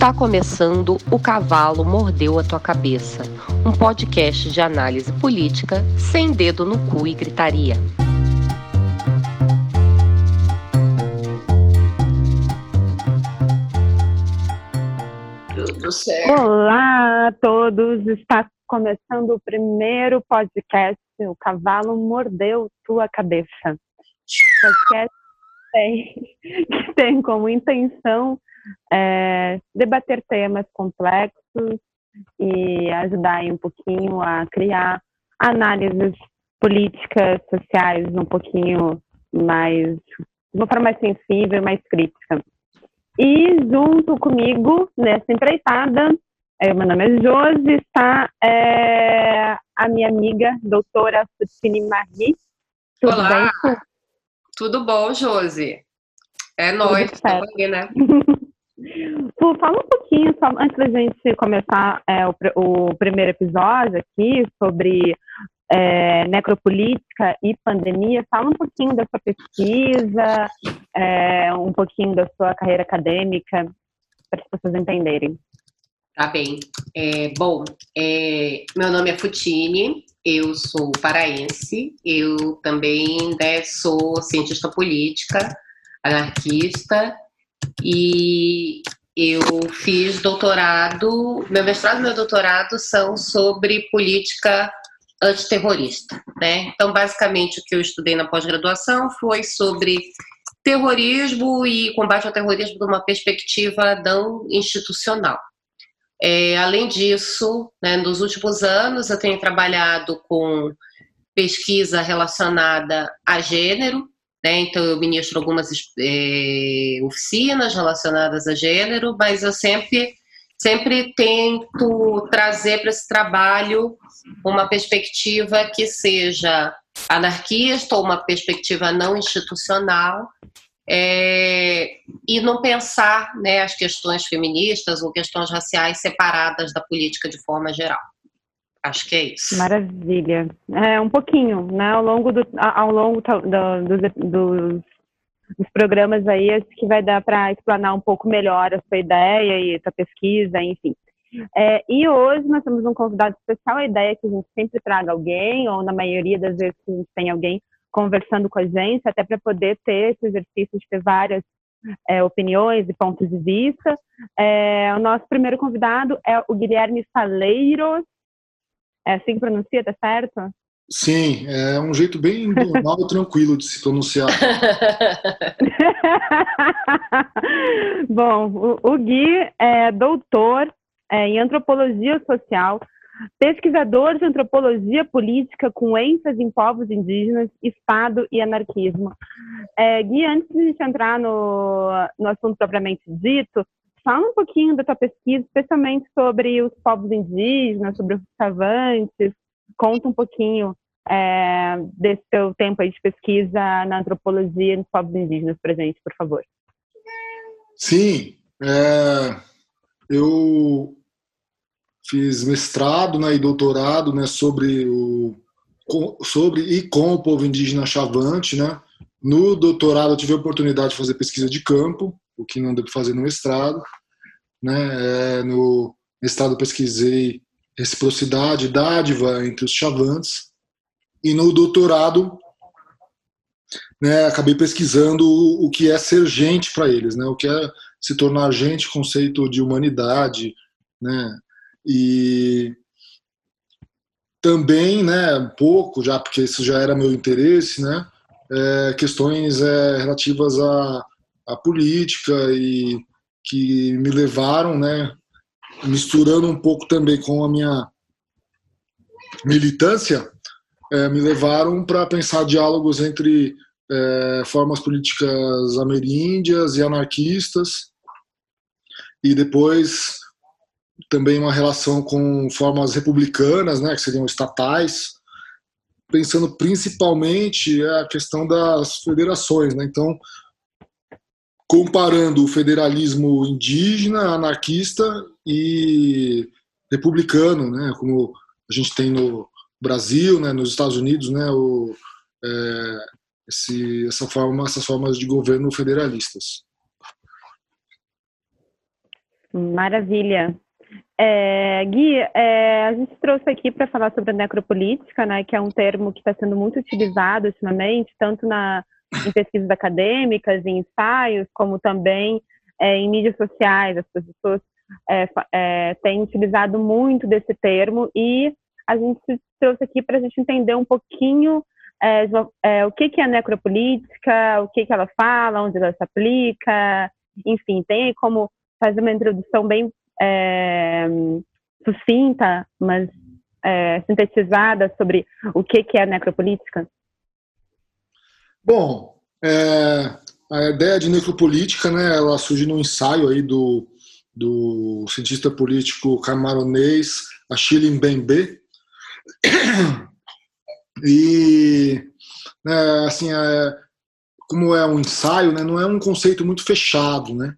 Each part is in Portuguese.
Tá começando O Cavalo Mordeu a Tua Cabeça, um podcast de análise política sem dedo no cu e gritaria. Tudo certo. Olá a todos, está começando o primeiro podcast O Cavalo Mordeu Tua Cabeça. Podcast tem, que tem como intenção é, debater temas complexos e ajudar um pouquinho a criar análises políticas, sociais um pouquinho mais, de uma forma mais sensível, mais crítica. E junto comigo, nessa empreitada, é, meu nome é Josi, está é, a minha amiga, doutora Sutini Marie. Tudo Olá! Bem? Tudo bom, Josi? É nóis, estamos aqui, né? Fu, fala um pouquinho, só antes da gente começar é, o, o, primeiro episódio aqui sobre é, necropolítica e pandemia, fala um pouquinho da sua pesquisa, é, um pouquinho da sua carreira acadêmica, para as pessoas entenderem. Tá bem. É, bom, é, meu nome é Futini, eu sou paraense, eu também né, sou cientista política, anarquista, e eu fiz doutorado, meu mestrado e meu doutorado são sobre política antiterrorista, né? Então, basicamente, o que eu estudei na pós-graduação foi sobre terrorismo e combate ao terrorismo de uma perspectiva não institucional. É, além disso, né, nos últimos anos eu tenho trabalhado com pesquisa relacionada a gênero, né? Então, eu ministro algumas é, oficinas relacionadas a gênero, mas eu sempre, sempre tento trazer para esse trabalho uma perspectiva que seja anarquista ou uma perspectiva não institucional é, e não pensar né, as questões feministas ou questões raciais separadas da política de forma geral. Acho que é isso. Maravilha. É, um pouquinho, né? Ao longo, do, ao longo do, do, dos, dos programas aí, acho que vai dar para explanar um pouco melhor a sua ideia e a sua pesquisa, enfim. É, e hoje nós temos um convidado especial. A ideia é que a gente sempre traga alguém, ou na maioria das vezes a gente tem alguém conversando com a gente, até para poder ter esse exercício de ter várias é, opiniões e pontos de vista. É, o nosso primeiro convidado é o Guilherme Faleiros, é assim que pronuncia, tá certo? Sim, é um jeito bem normal e tranquilo de se pronunciar. Bom, o, Gui é doutor é, em antropologia social, pesquisador de antropologia política com ênfase em povos indígenas, Estado e anarquismo. É, Gui, antes de a gente entrar no, no assunto propriamente dito, Fala um pouquinho da tua pesquisa, especialmente sobre os povos indígenas, sobre os savantes. Conta um pouquinho é, desse teu tempo aí de pesquisa na antropologia dos povos indígenas para gente, por favor. Sim, é, eu fiz mestrado né, e doutorado né, sobre, o, sobre e com o povo indígena chavante. Né. No doutorado eu tive a oportunidade de fazer pesquisa de campo, o que não deu para fazer no mestrado. Né? É, no mestrado pesquisei reciprocidade, dádiva entre os chavantes, e no doutorado né, acabei pesquisando o que é ser gente para eles, né, o que é se tornar gente, conceito de humanidade, né, e também, né, um pouco já, porque isso já era meu interesse, né, é, questões é, relativas à, à política e que me levaram, né, misturando um pouco também com a minha militância, é, me levaram para pensar diálogos entre é, formas políticas ameríndias e anarquistas, e depois também uma relação com formas republicanas, né, que seriam estatais, pensando principalmente a questão das federações. Né? Então, comparando o federalismo indígena, anarquista e republicano, né, como a gente tem no Brasil, né, nos Estados Unidos, né, o, é, esse, essa forma, essas formas de governo federalistas. Maravilha. É, Gui, é, a gente trouxe aqui para falar sobre a necropolítica, né, que é um termo que está sendo muito utilizado ultimamente, tanto na, em pesquisas acadêmicas, em ensaios, como também é, em mídias sociais. As pessoas é, é, têm utilizado muito desse termo e a gente trouxe aqui para a gente entender um pouquinho o que, que é necropolítica, o que, que ela fala, onde ela se aplica, enfim, tem como fazer uma introdução bem sucinta, mas sintetizada sobre o que, que é necropolítica? Bom, é, a ideia de necropolítica, né, ela surge num ensaio aí do, do cientista político camaronês Achille Mbembe. E, né, assim, é, como é um ensaio, né, não é um conceito muito fechado, né?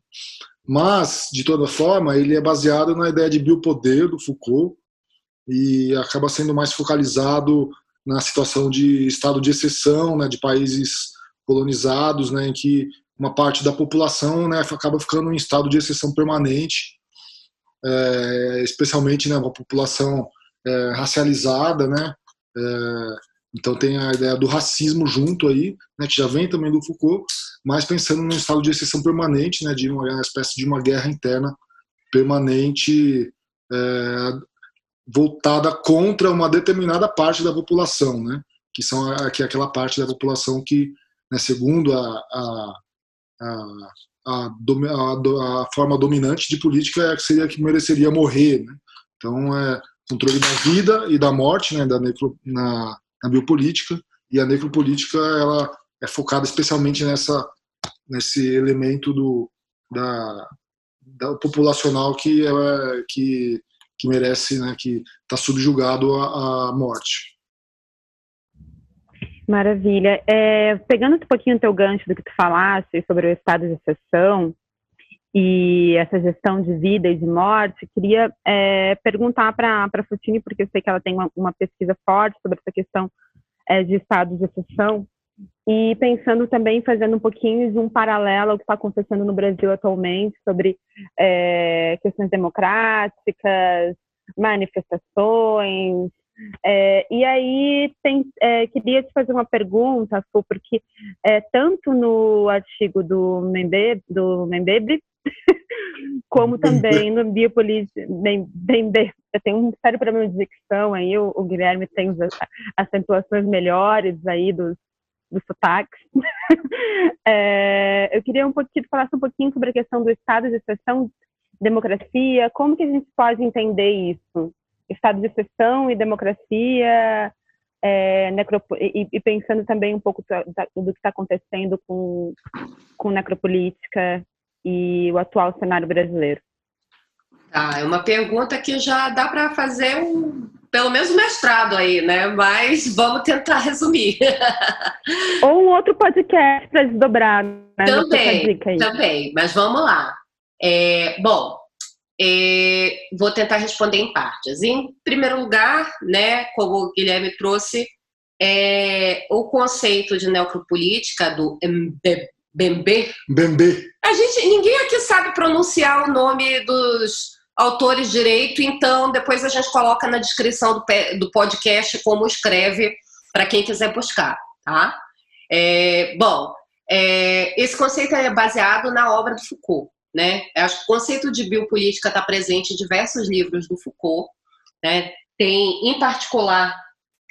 Mas, de toda forma, ele é baseado na ideia de biopoder do Foucault e acaba sendo mais focalizado na situação de estado de exceção, né, de países colonizados, né, em que uma parte da população né, acaba ficando em estado de exceção permanente, é, especialmente né, uma população é, racializada, né, é, então tem a ideia do racismo junto aí, né, que já vem também do Foucault, mas pensando num estado de exceção permanente, né, de uma, espécie de uma guerra interna permanente é, voltada contra uma determinada parte da população, né, que são que é aquela parte da população que, né, segundo a, a, a a, forma dominante de política é seria que mereceria morrer. Né? Então, é controle da vida e da morte, né, da necro, na, na biopolítica, e a necropolítica ela é focada especialmente nessa, nesse elemento do, da, da populacional que, é, que, que merece, né, que está subjugado à, à morte. Maravilha. É, pegando um pouquinho o teu gancho do que tu falaste sobre o estado de exceção e essa gestão de vida e de morte, queria é, perguntar para a Futini, porque eu sei que ela tem uma, uma pesquisa forte sobre essa questão é, de estado de exceção, e pensando também, fazendo um pouquinho de um paralelo ao que está acontecendo no Brasil atualmente sobre é, questões democráticas, manifestações, é, e aí tem, é, queria te fazer uma pergunta, Fu, porque é, tanto no artigo do Membebe, do Membebe como também no bem, bem, eu tenho um sério problema de dicção aí, o, o Guilherme tem as acentuações melhores aí dos, dos sotaques. é, eu queria um pouquinho, falasse um pouquinho sobre a questão do estado de exceção, democracia, como que a gente pode entender isso? Estado de exceção e democracia, é, e, e, pensando também um pouco do, do que está acontecendo com, com necropolítica e o atual cenário brasileiro? Ah, é uma pergunta que já dá para fazer um, pelo menos um mestrado aí, né? Mas vamos tentar resumir. Ou um outro podcast para desdobrar. Né? Também, também. Mas vamos lá. É, bom, é, vou tentar responder em partes. Em primeiro lugar, né, como o Guilherme trouxe, é, o conceito de necropolítica do Bembe. Bembe. A gente, ninguém aqui sabe pronunciar o nome dos autores direito, então depois a gente coloca na descrição do, do podcast como escreve para quem quiser buscar, tá? É, bom, é, esse conceito é baseado na obra do Foucault, né? O conceito de biopolítica está presente em diversos livros do Foucault, né? Tem, em particular,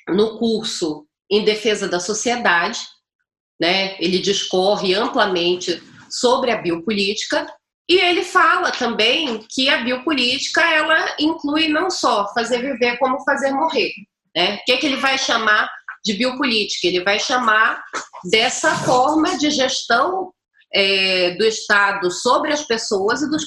no curso Em Defesa da Sociedade, né? Ele discorre amplamente sobre a biopolítica e ele fala também que a biopolítica ela inclui não só fazer viver como fazer morrer, né? O que, é que ele vai chamar de biopolítica? Ele vai chamar dessa forma de gestão é, do Estado sobre as pessoas e dos,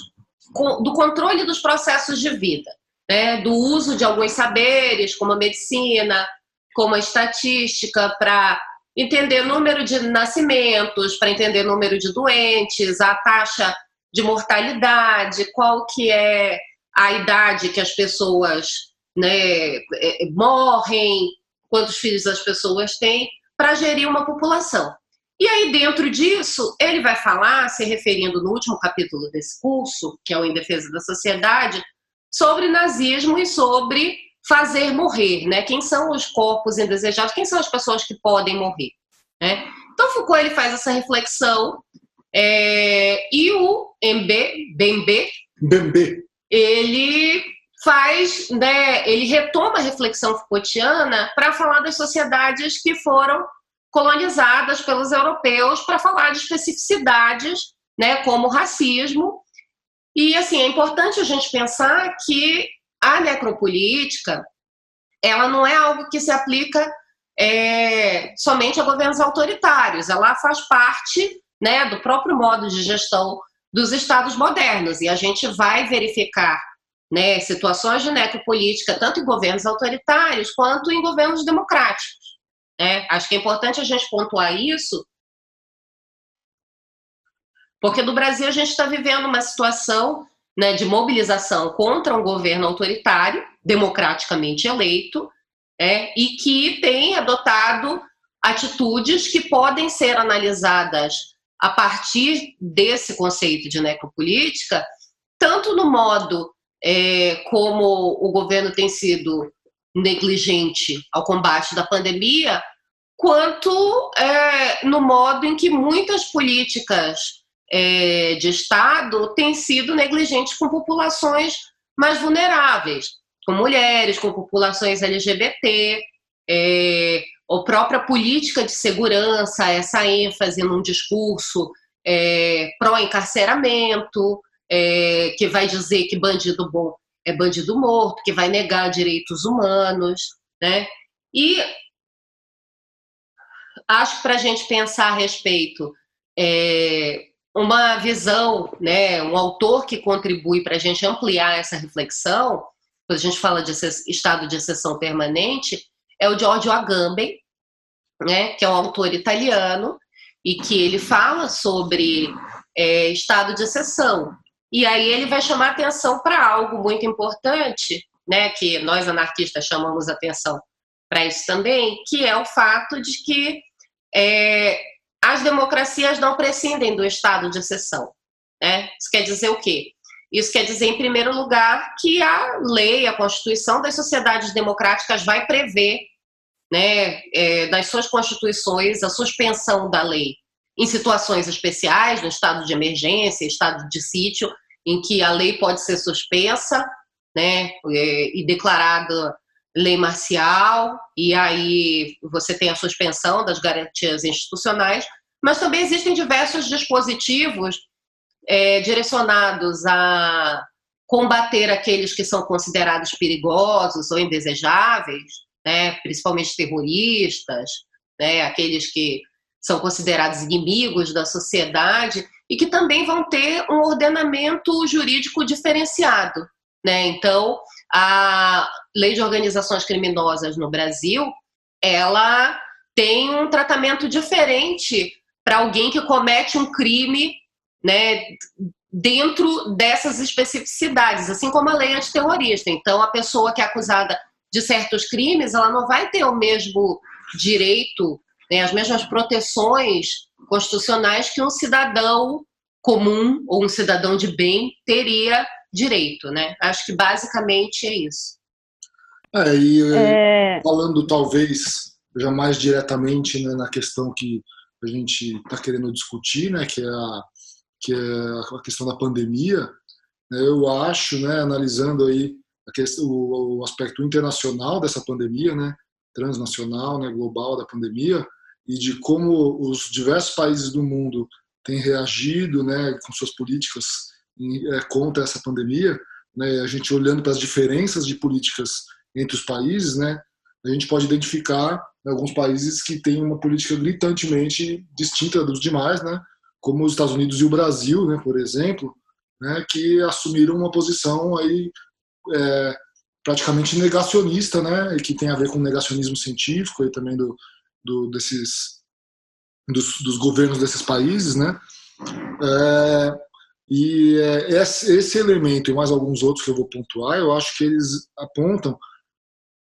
do controle dos processos de vida, né? Do uso de alguns saberes, como a medicina, como a estatística, para entender número de nascimentos, para entender número de doentes, a taxa de mortalidade, qual que é a idade que as pessoas né, é, morrem, quantos filhos as pessoas têm, para gerir uma população. E aí, dentro disso, ele vai falar, se referindo no último capítulo desse curso, que é o Em Defesa da Sociedade, sobre nazismo e sobre fazer morrer, né? Quem são os corpos indesejados? Quem são as pessoas que podem morrer? Né? Então, Foucault ele faz essa reflexão é, e o MB, Bembe, Bembe, ele faz, né, ele retoma a reflexão Foucaultiana para falar das sociedades que foram colonizadas pelos europeus, para falar de especificidades, né, como racismo. E assim, é importante a gente pensar que a necropolítica, ela não é algo que se aplica é, somente a governos autoritários, ela faz parte né, do próprio modo de gestão dos estados modernos. E a gente vai verificar né, situações de necropolítica tanto em governos autoritários quanto em governos democráticos. Né? Acho que é importante a gente pontuar isso, porque no Brasil a gente está vivendo uma situação né, de mobilização contra um governo autoritário, democraticamente eleito, é, e que tem adotado atitudes que podem ser analisadas a partir desse conceito de necropolítica, tanto no modo é, como o governo tem sido negligente ao combate da pandemia, quanto é, no modo em que muitas políticas é, de Estado têm sido negligentes com populações mais vulneráveis, com mulheres, com populações LGBT, é, a própria política de segurança, essa ênfase num discurso é, pró-encarceramento, é, que vai dizer que bandido bom é bandido morto, que vai negar direitos humanos, né? E acho que para a gente pensar a respeito, é, uma visão, né, um autor que contribui para a gente ampliar essa reflexão, quando a gente fala de estado de exceção permanente, é o Giorgio Agamben, né, que é um autor italiano, e que ele fala sobre é, estado de exceção. E aí ele vai chamar atenção para algo muito importante, né, que nós anarquistas chamamos atenção para isso também, que é o fato de que é, as democracias não prescindem do estado de exceção. Né? Isso quer dizer o quê? Isso quer dizer, em primeiro lugar, que a lei, a Constituição das sociedades democráticas vai prever né, é, nas suas constituições a suspensão da lei em situações especiais, no estado de emergência, estado de sítio, em que a lei pode ser suspensa né, é, e declarada lei marcial, e aí você tem a suspensão das garantias institucionais, mas também existem diversos dispositivos é, direcionados a combater aqueles que são considerados perigosos ou indesejáveis, né, principalmente terroristas, né, aqueles que são considerados inimigos da sociedade e que também vão ter um ordenamento jurídico diferenciado. Né? Então, a lei de organizações criminosas no Brasil, ela tem um tratamento diferente para alguém que comete um crime né, dentro dessas especificidades, assim como a lei antiterrorista. Então, a pessoa que é acusada de certos crimes, ela não vai ter o mesmo direito, né, as mesmas proteções constitucionais que um cidadão comum ou um cidadão de bem teria direito, né? Acho que basicamente é isso. É, e é... falando talvez já mais diretamente né, na questão que a gente está querendo discutir, né, que é a que é a questão da pandemia, né, eu acho, né, analisando aí questão, o, o, aspecto internacional dessa pandemia, né, transnacional, né, global da pandemia, e de como os diversos países do mundo têm reagido, né, com suas políticas em, é, contra essa pandemia, né, a gente olhando para as diferenças de políticas entre os países, né, a gente pode identificar alguns países que têm uma política gritantemente distinta dos demais, né, como os Estados Unidos e o Brasil, né, por exemplo, né, que assumiram uma posição aí é, praticamente negacionista, né, que tem a ver com negacionismo científico e também do, do desses dos, dos, governos desses países, né, é, e é, esse, esse elemento e mais alguns outros que eu vou pontuar, eu acho que eles apontam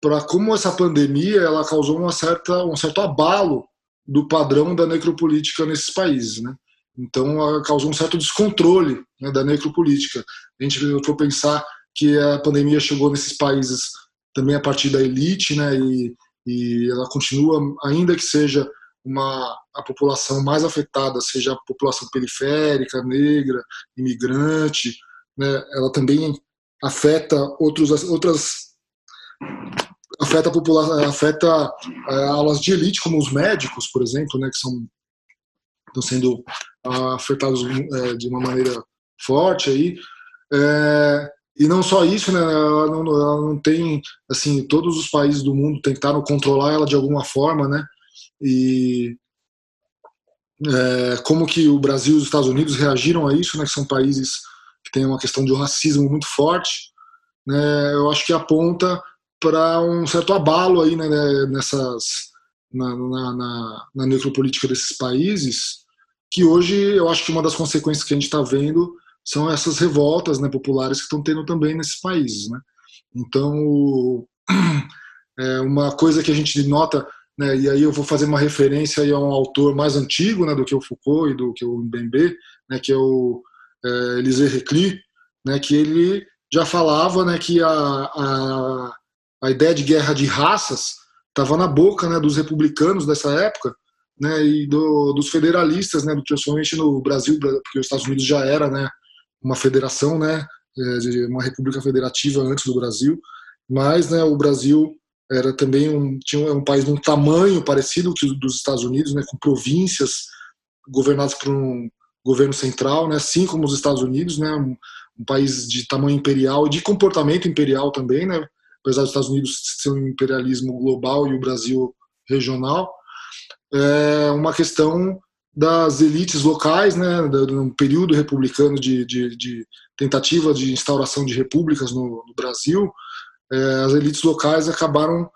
para como essa pandemia ela causou uma certa um certo abalo do padrão da necropolítica nesses países, né? Então causou um certo descontrole né, da necropolítica. A gente for pensar que a pandemia chegou nesses países também a partir da elite, né? E, e ela continua, ainda que seja uma a população mais afetada, seja a população periférica, negra, imigrante, né? Ela também afeta outros outras afeta a população, afeta é, aulas de elite como os médicos, por exemplo, né, que são estão sendo afetados é, de uma maneira forte aí. É, e não só isso, né? Ela não, ela não, tem, assim, todos os países do mundo tentaram controlar ela de alguma forma, né? E é, como que o Brasil e os Estados Unidos reagiram a isso, né? Que são países que têm uma questão de racismo muito forte, né? Eu acho que aponta para um certo abalo aí né, nessas na, na, na, na necropolítica desses países, que hoje eu acho que uma das consequências que a gente está vendo são essas revoltas né, populares que estão tendo também nesses países. Né? Então, é uma coisa que a gente nota, né, e aí eu vou fazer uma referência a um autor mais antigo né, do que o Foucault e do que o Mbembe, né, que é o é, Elisée Reclus, né, que ele já falava né, que a, a, a ideia de guerra de raças estava na boca né, dos republicanos dessa época, né, e do, dos federalistas, né, principalmente no Brasil, porque os Estados Unidos já era, né, uma federação, né, é, uma república federativa antes do Brasil, mas, né, o Brasil era também um tinha um país de um tamanho parecido que dos Estados Unidos, né, com províncias governadas por um governo central, né, assim como os Estados Unidos, né, um, um país de tamanho imperial e de comportamento imperial também, né, apesar dos Estados Unidos ser um imperialismo global e o Brasil regional, é uma questão das elites locais, né, no período republicano de, de, de, tentativa de instauração de repúblicas no, no Brasil, é, as elites locais acabaram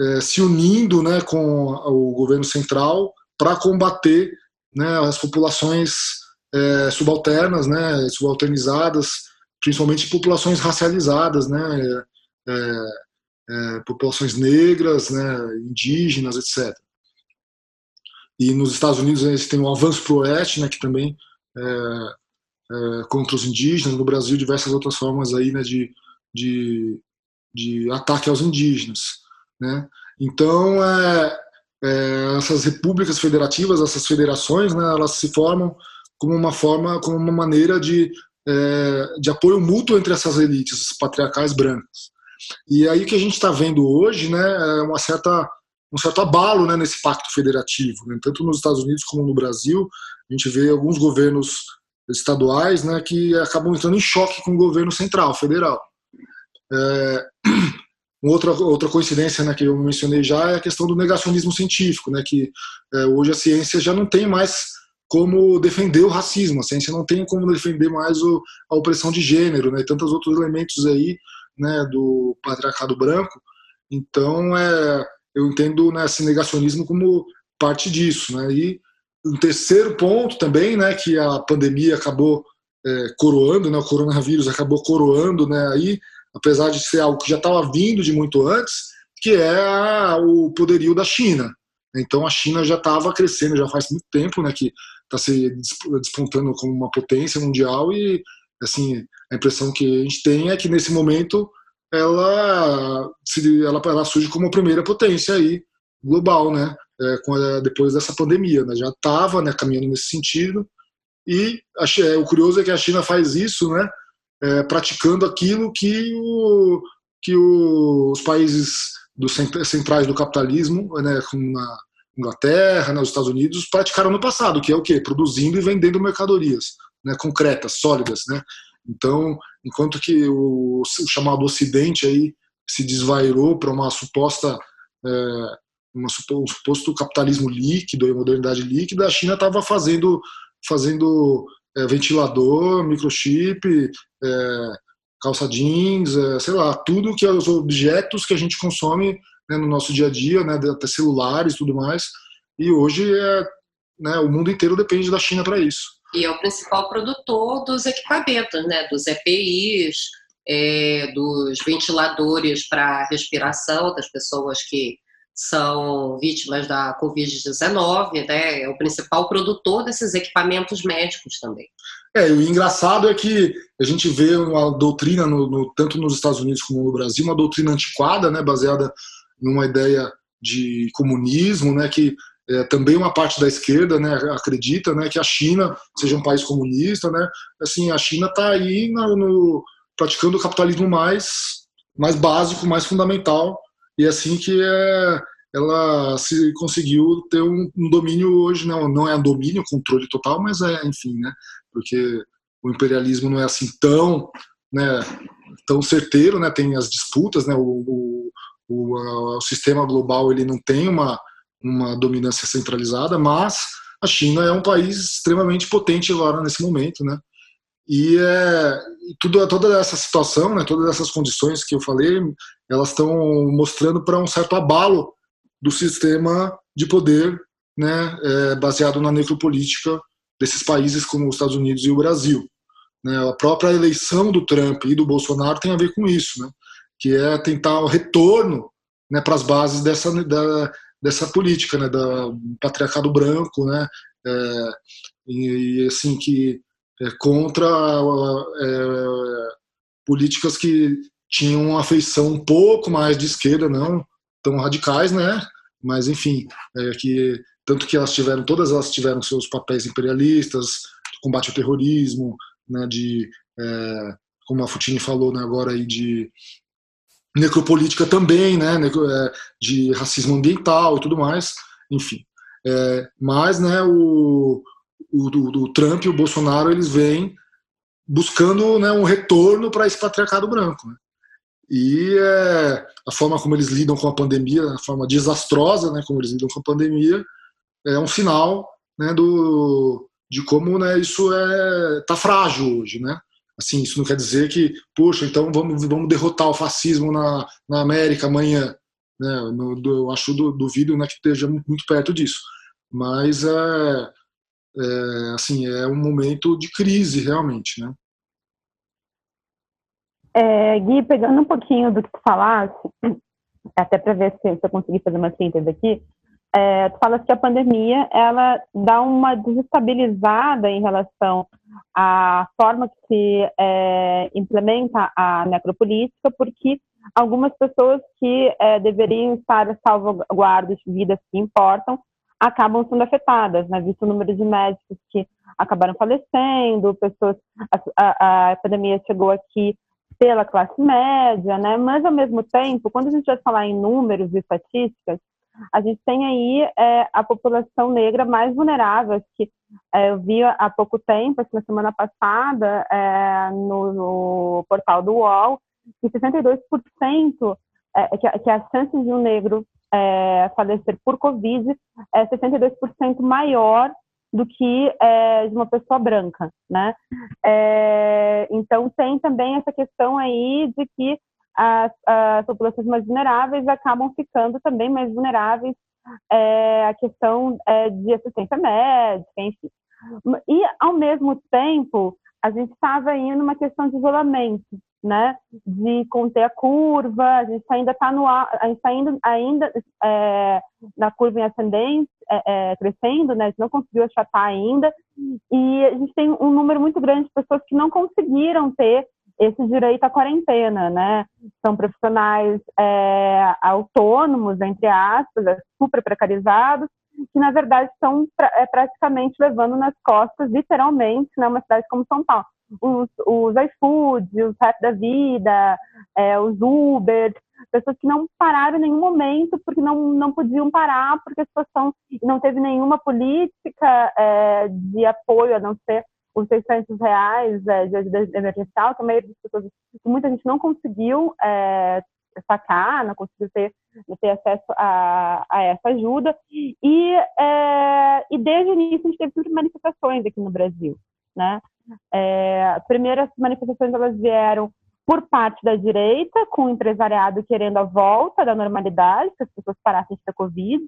é, se unindo né, com o governo central para combater né, as populações é, subalternas, né, subalternizadas, principalmente populações racializadas, né, é, é, populações negras, né, indígenas, etc. E nos Estados Unidos eles têm o avanço pro oeste, né, que também é, é, contra os indígenas. No Brasil diversas outras formas aí, né, de, de, de ataque aos indígenas, né. Então é, é, essas repúblicas federativas, essas federações, né, elas se formam como uma forma, como uma maneira de é, de apoio mútuo entre essas elites patriarcais brancas. E aí que a gente está vendo hoje, né, é uma certa um certo abalo né, nesse pacto federativo. Né? Tanto nos Estados Unidos como no Brasil, a gente vê alguns governos estaduais né, que acabam entrando em choque com o governo central, federal. É, outra, outra coincidência né, que eu mencionei já é a questão do negacionismo científico, né, que é, hoje a ciência já não tem mais como defender o racismo, a ciência não tem como defender mais o, a opressão de gênero né, e tantos outros elementos aí né, do patriarcado branco. Então, é, eu entendo né, esse negacionismo como parte disso. Né? E um terceiro ponto também, né, que a pandemia acabou é, coroando, né, o coronavírus acabou coroando, né, aí, apesar de ser algo que já estava vindo de muito antes, que é a, o poderio da China. Então a China já estava crescendo, já faz muito tempo, né, que está se despontando como uma potência mundial e assim a impressão que a gente tem é que nesse momento ela, ela, ela surge como a primeira potência aí, global, né? É, a, depois dessa pandemia, né? Já estava né, caminhando nesse sentido. E é, o curioso é que a China faz isso, né? É, praticando aquilo que, o, que o, os países do, centrais do capitalismo, né, como na Inglaterra, nos Estados Unidos, praticaram no passado, que é o quê? Produzindo e vendendo mercadorias né, concretas, sólidas, né? Então, enquanto que o, o chamado Ocidente aí se desvairou para uma suposta é, uma, um suposto capitalismo líquido e modernidade líquida, a China estava fazendo fazendo é, ventilador, microchip, é, calça jeans, é, sei lá, tudo que é os objetos que a gente consome né, no nosso dia a dia, né, até celulares, tudo mais. E hoje é, né, o mundo inteiro depende da China para isso e é o principal produtor dos equipamentos, né, dos EPIs, é, dos ventiladores para respiração das pessoas que são vítimas da Covid-19, né? É o principal produtor desses equipamentos médicos também. É, o engraçado é que a gente vê uma doutrina, no, no, tanto nos Estados Unidos como no Brasil, uma doutrina antiquada, né, baseada numa ideia de comunismo, né, que é, também uma parte da esquerda né, acredita né, que a China seja um país comunista. Né, assim, a China está aí no, no, praticando o capitalismo mais, mais básico, mais fundamental, e é assim que é, ela se conseguiu ter um, um, domínio hoje, não, não é um domínio, controle total, mas é, enfim, né, porque o imperialismo não é assim tão, né, tão certeiro, né, tem as disputas, né, o, o, o, o sistema global ele não tem uma uma dominância centralizada, mas a China é um país extremamente potente agora nesse momento, né? E, é, tudo, toda essa situação, né, todas essas condições que eu falei, elas estão mostrando para um certo abalo do sistema de poder, né, é, baseado na necropolítica desses países como os Estados Unidos e o Brasil. Né? A própria eleição do Trump e do Bolsonaro tem a ver com isso, né? que é tentar o retorno né, para as bases dessa, da, dessa política, né, do patriarcado branco, né, é, e, assim que é, contra é, políticas que tinham uma feição um pouco mais de esquerda, não tão radicais, né, mas enfim, é, que tanto que elas tiveram todas elas tiveram seus papéis imperialistas, combate ao terrorismo, né, de é, como a Futini falou né, agora aí de necropolítica também, né, é, de racismo ambiental e tudo mais, enfim. É, mas, né, o, o do, Trump e o Bolsonaro eles vêm buscando né, um retorno para esse patriarcado branco. Né? E é, a forma como eles lidam com a pandemia, a forma desastrosa, né, como eles lidam com a pandemia, é um sinal né, do, de como né, isso é tá frágil hoje, né? Assim, isso não quer dizer que, poxa, então vamos, vamos derrotar o fascismo na, na América amanhã. Né? Eu acho do, duvido né, que esteja muito perto disso. Mas é, é, assim, é um momento de crise, realmente. Né? É, Gui, pegando um pouquinho do que tu falaste, até para ver se, eu conseguir fazer uma síntese aqui, é, tu falas que a pandemia ela dá uma desestabilizada em relação à forma que se é, implementa a necropolítica, porque algumas pessoas que é, deveriam estar salvaguardas de vidas que importam acabam sendo afetadas, né? Visto o número de médicos que acabaram falecendo, pessoas, a, a, pandemia chegou aqui pela classe média, né? Mas ao mesmo tempo, quando a gente vai falar em números e estatísticas, a gente tem aí é, a população negra mais vulnerável, que é, eu vi há pouco tempo, assim, na semana passada, é, no, no, portal do UOL, que 62% é, que, que a chance de um negro é, falecer por Covid é 62% maior do que é, de uma pessoa branca, né? É, então tem também essa questão aí de que as, as populações mais vulneráveis acabam ficando também mais vulneráveis é, à questão é, de assistência médica, enfim. E, ao mesmo tempo, a gente estava indo numa questão de isolamento, né? De conter a curva, a gente ainda está no a gente está ainda, ainda é, na curva em ascendente, é, é, crescendo, né? A gente não conseguiu achatar ainda, e a gente tem um número muito grande de pessoas que não conseguiram ter esse direito à quarentena, né? São profissionais é, autônomos, entre aspas, é, super precarizados, que na verdade estão é, praticamente levando nas costas, literalmente, né, uma cidade como São Paulo. Os, os iFood, os Rap da Vida, é, os Uber, pessoas que não pararam em nenhum momento porque não, não podiam parar, porque a situação não teve nenhuma política é, de apoio, a não ser os 600 reais é, de ajuda emergencial, que a maioria das pessoas, muita gente não conseguiu é, sacar, não conseguiu ter, ter acesso a, a essa ajuda. E, é, e desde o início a gente teve sempre manifestações aqui no Brasil. Né? É, as primeiras manifestações elas vieram por parte da direita, com o empresariado querendo a volta da normalidade, que as pessoas parassem de ter Covid.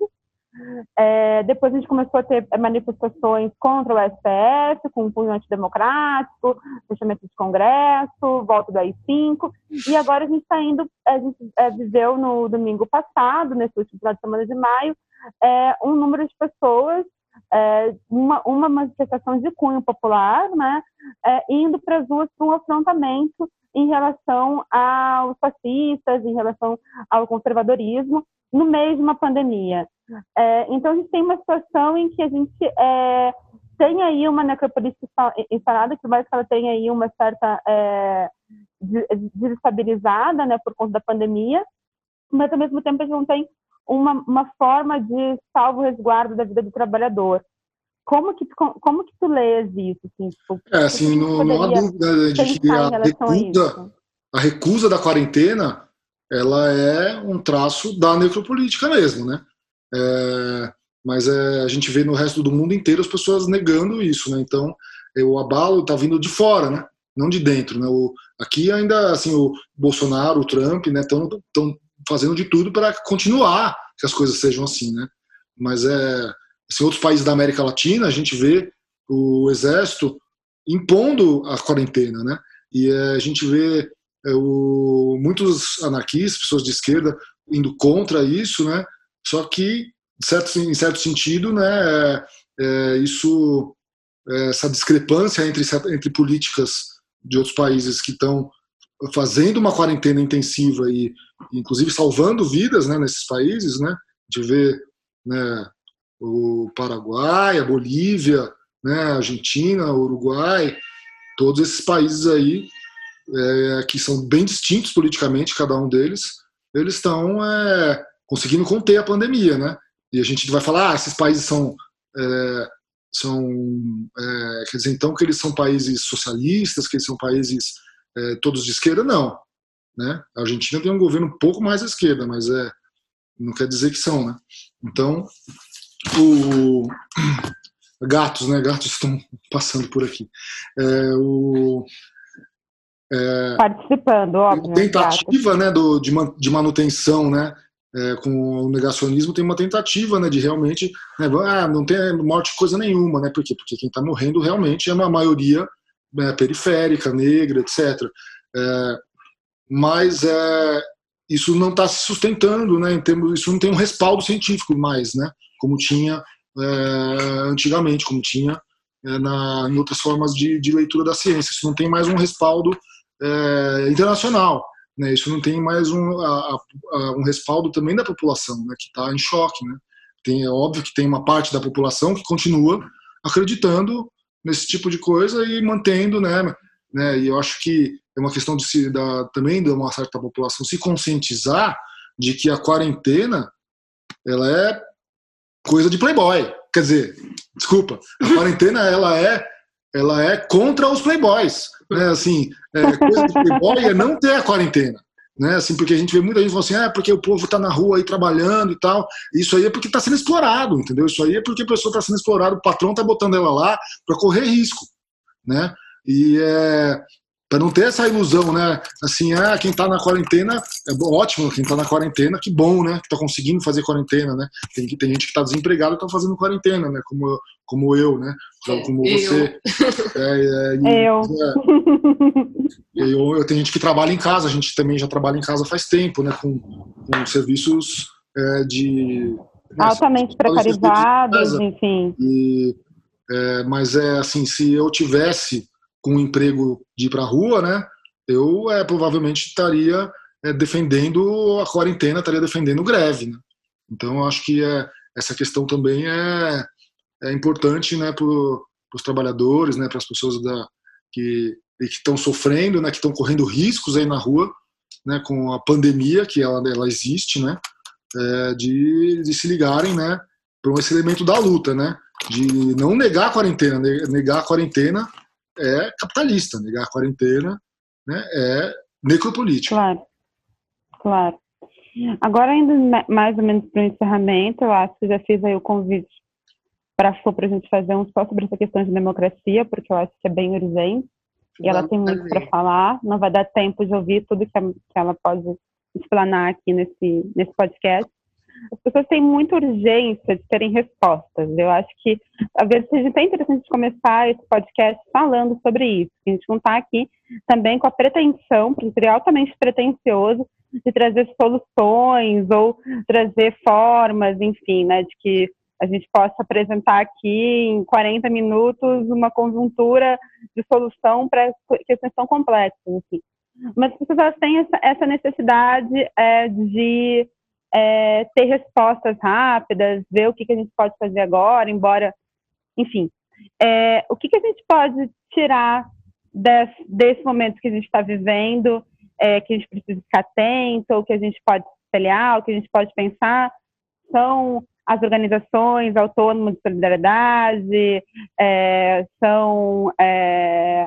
É, depois a gente começou a ter manifestações contra o STF, com um punho antidemocrático, fechamento de Congresso, volta do AI-5, e agora a gente está indo, a gente é, viveu no domingo passado, nesse último final de semana de maio, é, um número de pessoas, é, uma, uma manifestação de cunho popular, né, é, indo para as ruas para um afrontamento em relação aos fascistas, em relação ao conservadorismo, no meio de uma pandemia. É, então, a gente tem uma situação em que a gente é, tem aí uma necropolítica instalada, que mais que ela tem aí uma certa é, desestabilizada né, por conta da pandemia, mas, ao mesmo tempo, a gente não tem uma, uma forma de salvo resguardo da vida do trabalhador. Como que, tu, como que tu lês isso? Assim, tipo, é, assim, não, não há dúvida de que a recusa, a, a recusa da quarentena ela é um traço da necropolítica mesmo, né? É, mas é, a gente vê no resto do mundo inteiro as pessoas negando isso, né? Então, o abalo está vindo de fora, né? Não de dentro, né? O, aqui ainda, assim, o Bolsonaro, o Trump, né? Estão fazendo de tudo para continuar que as coisas sejam assim, né? Mas é, assim, outros países da América Latina, a gente vê o exército impondo a quarentena, né? E é, a gente vê é, o, muitos anarquistas, pessoas de esquerda, indo contra isso, né? Só que, certo, em certo sentido, né, é, é, isso, é, essa discrepância entre, entre políticas de outros países que estão fazendo uma quarentena intensiva e, inclusive, salvando vidas né, nesses países, né? De ver né, o Paraguai, a Bolívia, né, a Argentina, o Uruguai, todos esses países aí é, que são bem distintos politicamente, cada um deles, eles estão é, conseguindo conter a pandemia, né? E a gente vai falar, ah, esses países são, é, são é, quer dizer, então que eles são países socialistas, que eles são países é, todos de esquerda? Não, né? A Argentina tem um governo um pouco mais à esquerda, mas é, não quer dizer que são, né? Então, o gatos, né? Gatos estão passando por aqui. É, o é, participando, óbvio. Tentativa né, do, de, de manutenção, né? É, com o negacionismo tem uma tentativa né, de realmente né, ah, não tem morte coisa nenhuma, né? Por quê? Porque quem está morrendo realmente é uma maioria né, periférica, negra, etc. É, mas é, isso não está se sustentando, né? Em termos, isso não tem um respaldo científico mais, né? Como tinha é, antigamente, como tinha é, na, em outras formas de, de leitura da ciência. Isso não tem mais um respaldo é, internacional. Né? Isso não tem mais um, a, a, um respaldo também da população, né? que está em choque. Né? Tem, é óbvio que tem uma parte da população que continua acreditando nesse tipo de coisa e mantendo, né? né? E eu acho que é uma questão de se da, também de uma certa população se conscientizar de que a quarentena ela é coisa de playboy. Quer dizer, desculpa, a quarentena ela é ela é contra os playboys. Né? Assim, é, coisa de playboy é não ter a quarentena. Né, assim, porque a gente vê muita gente falando assim, ah, porque o povo está na rua aí trabalhando e tal. Isso aí é porque está sendo explorado, entendeu? Isso aí é porque a pessoa está sendo explorada, o patrão está botando ela lá para correr risco, né? E é, para não ter essa ilusão, né? Assim, ah, quem está na quarentena é ótimo, quem está na quarentena, que bom, né? Que está conseguindo fazer quarentena, né? Tem, tem gente que está desempregado e está fazendo quarentena, né? Como, como eu, né? Como eu. você. É, é, eu. É, eu. Eu tenho gente que trabalha em casa, a gente também já trabalha em casa faz tempo, né? Com, com serviços é, de né, altamente precarizados, enfim. E, é, mas é assim, se eu tivesse com o emprego de ir para a rua, né, eu é, provavelmente estaria é, defendendo a quarentena, estaria defendendo greve. Né? Então, eu acho que é, essa questão também é, é importante né, para os trabalhadores, né, para as pessoas da, que estão sofrendo, né, que estão correndo riscos aí na rua, né, com a pandemia, que ela, ela existe, né, é, de, de se ligarem né, para esse elemento da luta, né, de não negar a quarentena, negar a quarentena é capitalista, negar a quarentena né, é necropolítica. Claro, claro. Agora, indo mais ou menos para o encerramento, eu acho que já fiz aí o convite para a gente fazer um só sobre essa questão de democracia, porque eu acho que é bem urgente. E ela tem muito para falar, não vai dar tempo de ouvir tudo que ela pode explanar aqui nesse, nesse podcast. as pessoas têm muita urgência de terem respostas. Eu acho que talvez seja até interessante começar esse podcast falando sobre isso. A gente não está aqui também com a pretensão, porque seria altamente pretensioso, de trazer soluções ou trazer formas, enfim, né, de que a gente possa apresentar aqui em 40 minutos uma conjuntura de solução para questões tão complexas. Assim. Mas as pessoas têm essa, necessidade é, de é, ter respostas rápidas, ver o que, que a gente pode fazer agora, embora, enfim. É, o que, que a gente pode tirar desse, desse momento que a gente está vivendo, é, que a gente precisa ficar atento, ou que a gente pode espelhar, ou que a gente pode pensar, são as organizações autônomas de solidariedade, é, são é,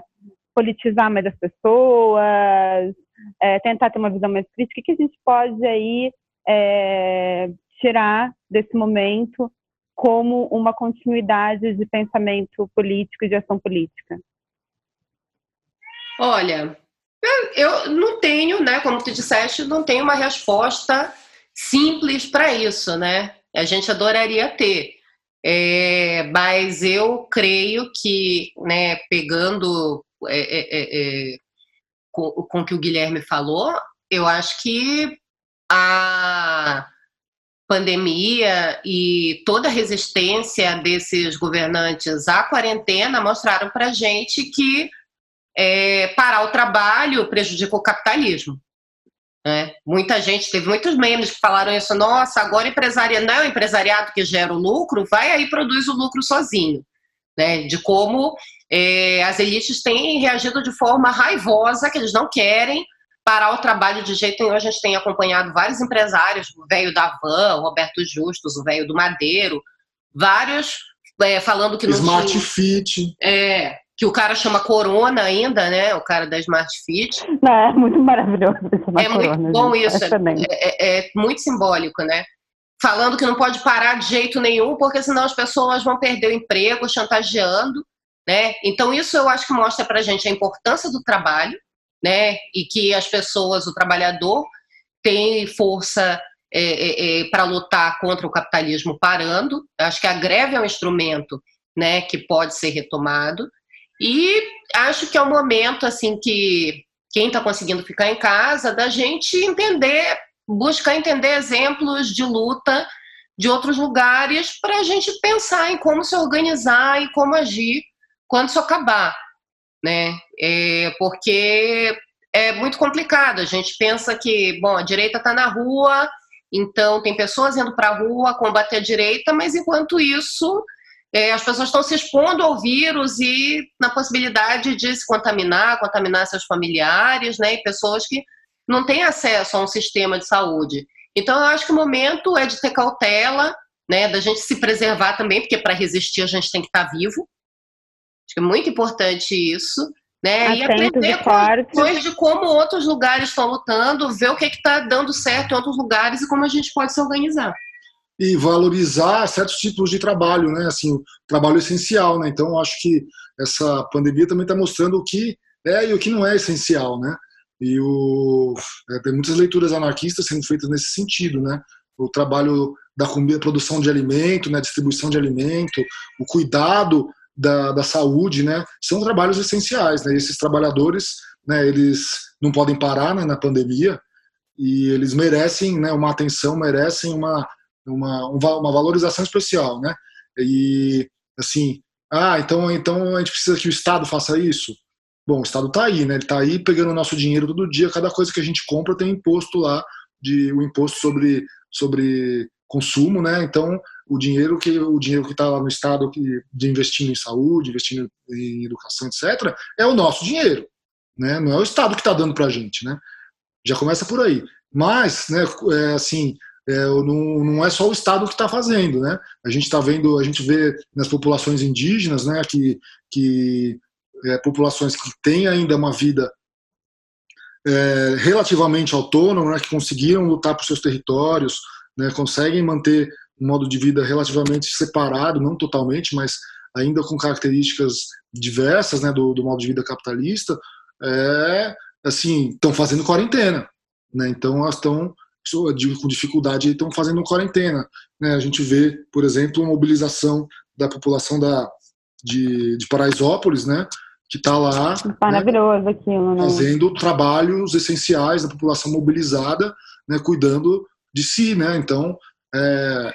politizar mais as pessoas, é, tentar ter uma visão mais crítica. Que a gente pode aí é, tirar desse momento como uma continuidade de pensamento político e de ação política? Olha, eu não tenho, né, como tu disseste, não tenho uma resposta simples para isso, né? A gente adoraria ter. É, mas eu creio que, né, pegando é, é, é, é com, com o que o Guilherme falou, eu acho que a pandemia e toda a resistência desses governantes à quarentena mostraram para gente que é, parar o trabalho prejudica o capitalismo. Né? Muita gente, teve muitos memes que falaram isso, nossa, agora empresaria, não é o empresariado que gera o lucro, vai aí produz o lucro sozinho. Né? De como é, as elites têm reagido de forma raivosa, que eles não querem parar o trabalho de jeito nenhum. A gente tem acompanhado vários empresários, o velho da Van, o Roberto Justus, o velho do Madeiro, vários é, falando que não Smart tinha, Fit. É, que o cara chama Corona ainda, né? O cara da Smart Fit. É, muito maravilhoso. É muito bom gente. isso. É, é, é, muito simbólico, né? Falando que não pode parar de jeito nenhum, porque senão as pessoas vão perder o emprego, chantageando, né? Então isso eu acho que mostra pra gente a importância do trabalho, né? E que as pessoas, o trabalhador, tem força é, é, é para lutar contra o capitalismo parando. Eu acho que a greve é um instrumento né, que pode ser retomado. E acho que é um momento assim que quem está conseguindo ficar em casa, da gente entender, buscar entender exemplos de luta de outros lugares para a gente pensar em como se organizar e como agir quando isso acabar, né? É, porque é muito complicado. A gente pensa que, bom, a direita está na rua, então tem pessoas indo para a rua combater a direita, mas enquanto isso é, as pessoas estão se expondo ao vírus e na possibilidade de se contaminar, contaminar seus familiares, né, e pessoas que não têm acesso a um sistema de saúde. Então, eu acho que o momento é de ter cautela, né, da gente se preservar também, porque para resistir a gente tem que estar vivo. Acho que é muito importante isso. Né? e aprender coisas de como outros lugares estão lutando, ver o que está dando certo em outros lugares e como a gente pode se organizar e valorizar certos tipos de trabalho, né? Assim, o trabalho essencial, né? Então, acho que essa pandemia também está mostrando o que é e o que não é essencial, né? E o, é, tem muitas leituras anarquistas sendo feitas nesse sentido, né? O trabalho da comida, produção de alimento, né? Distribuição de alimento, o cuidado da, da saúde, né? São trabalhos essenciais, né? E esses trabalhadores, né? Eles não podem parar né, na pandemia e eles merecem, né? Uma atenção, merecem uma uma, uma valorização especial, né? E assim, ah, então, então a gente precisa que o Estado faça isso. Bom, o Estado está aí, né? Ele está aí pegando o nosso dinheiro todo dia. Cada coisa que a gente compra tem imposto lá de o imposto sobre sobre consumo, né? Então o dinheiro que o dinheiro que está lá no Estado que, de investindo em saúde, investindo em educação, etc, é o nosso dinheiro, né? Não é o Estado que está dando para a gente, né? Já começa por aí. Mas, né? É, assim é, não, não, é só o Estado que está fazendo, né? A gente está vendo, a gente vê nas populações indígenas, né, que, que é, populações que têm ainda uma vida é, relativamente autônoma, né, que conseguiram lutar por seus territórios, né, conseguem manter um modo de vida relativamente separado, não totalmente, mas ainda com características diversas, né, do, do modo de vida capitalista, é, assim, estão fazendo quarentena, né? Então elas estão com dificuldade estão fazendo quarentena. Né? A gente vê, por exemplo, uma mobilização da população da, de, de Paraisópolis, né? que está lá Maravilhoso né, aquilo, né? fazendo trabalhos essenciais da população mobilizada, né, cuidando de si, né? Então, é,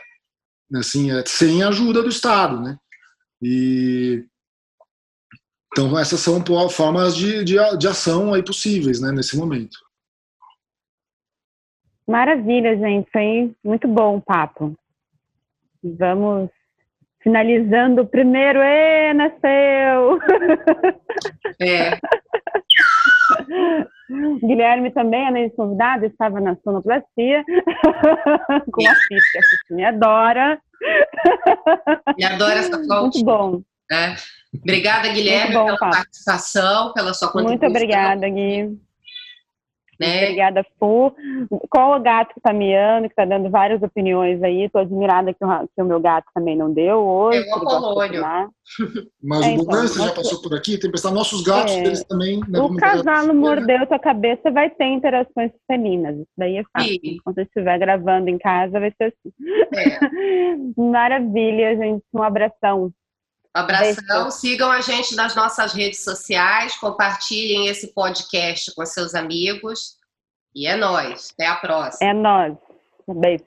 assim, é, sem a ajuda do Estado, né? E então essas são formas de, de, de ação aí possíveis, né, nesse momento. Maravilha, gente, foi muito bom o papo. Vamos finalizando o primeiro, e nasceu! É. Guilherme também, além de convidado, estava na sonoplastia com a que a Fitinha adora. E adora essa flauta. Muito bom. É. Obrigada, Guilherme, bom, pela papo. participação, pela sua contribuição. Muito obrigada, Gui. Né? Obrigada, Fu. Qual o gato que está miando, que está dando várias opiniões aí? Estou admirada que o, que o, meu gato também não deu hoje. É o Apolônio. Mas é, o Bonança então, já passou por aqui, tem que pensar nossos gatos, é. eles também... Né, o cavalo mordeu tua cabeça, vai ter interações felinas. Isso daí é fácil. Sim. Quando você estiver gravando em casa, vai ser assim. É. Maravilha, gente. Um abração. Abração, sigam a gente nas nossas redes sociais, compartilhem esse podcast com seus amigos. E é nós. Até a próxima. É nós. Beijo.